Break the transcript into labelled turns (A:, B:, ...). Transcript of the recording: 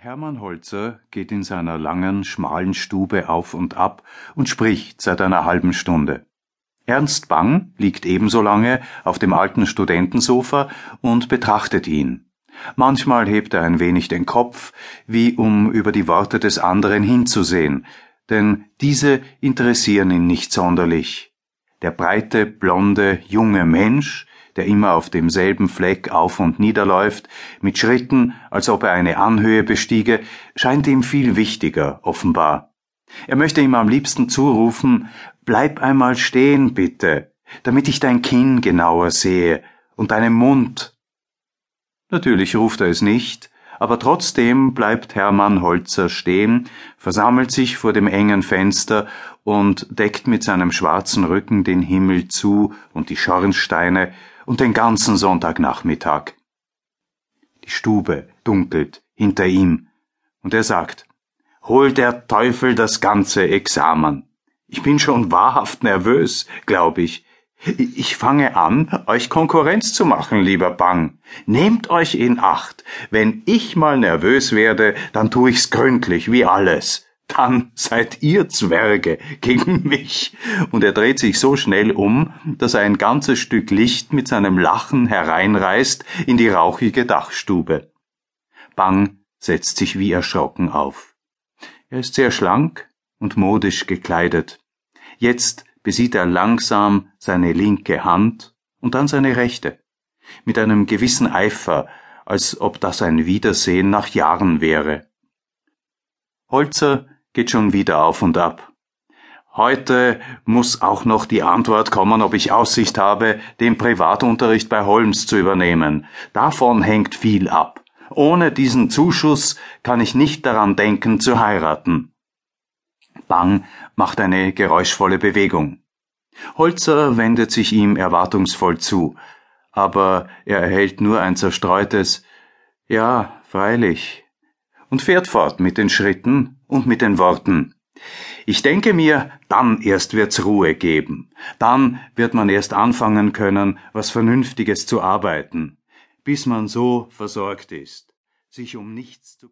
A: Hermann Holzer geht in seiner langen, schmalen Stube auf und ab und spricht seit einer halben Stunde. Ernst Bang liegt ebenso lange auf dem alten Studentensofa und betrachtet ihn. Manchmal hebt er ein wenig den Kopf, wie um über die Worte des anderen hinzusehen, denn diese interessieren ihn nicht sonderlich. Der breite, blonde, junge Mensch der immer auf demselben Fleck auf und niederläuft, mit Schritten, als ob er eine Anhöhe bestiege, scheint ihm viel wichtiger, offenbar. Er möchte ihm am liebsten zurufen, bleib einmal stehen, bitte, damit ich dein Kinn genauer sehe und deinen Mund. Natürlich ruft er es nicht, aber trotzdem bleibt Hermann Holzer stehen, versammelt sich vor dem engen Fenster und deckt mit seinem schwarzen Rücken den Himmel zu und die Schornsteine und den ganzen Sonntagnachmittag. Die Stube dunkelt hinter ihm, und er sagt, Hol der Teufel das ganze Examen. Ich bin schon wahrhaft nervös, glaub ich. Ich fange an, euch Konkurrenz zu machen, lieber Bang. Nehmt euch in Acht. Wenn ich mal nervös werde, dann tu ich's gründlich, wie alles dann seid ihr Zwerge gegen mich. Und er dreht sich so schnell um, dass er ein ganzes Stück Licht mit seinem Lachen hereinreißt in die rauchige Dachstube. Bang setzt sich wie erschrocken auf. Er ist sehr schlank und modisch gekleidet. Jetzt besieht er langsam seine linke Hand und dann seine rechte, mit einem gewissen Eifer, als ob das ein Wiedersehen nach Jahren wäre. Holzer geht schon wieder auf und ab. Heute muss auch noch die Antwort kommen, ob ich Aussicht habe, den Privatunterricht bei Holmes zu übernehmen. Davon hängt viel ab. Ohne diesen Zuschuss kann ich nicht daran denken, zu heiraten. Bang macht eine geräuschvolle Bewegung. Holzer wendet sich ihm erwartungsvoll zu, aber er erhält nur ein zerstreutes Ja, freilich, und fährt fort mit den Schritten und mit den Worten Ich denke mir, dann erst wird's Ruhe geben, dann wird man erst anfangen können, was Vernünftiges zu arbeiten, bis man so versorgt ist, sich um nichts zu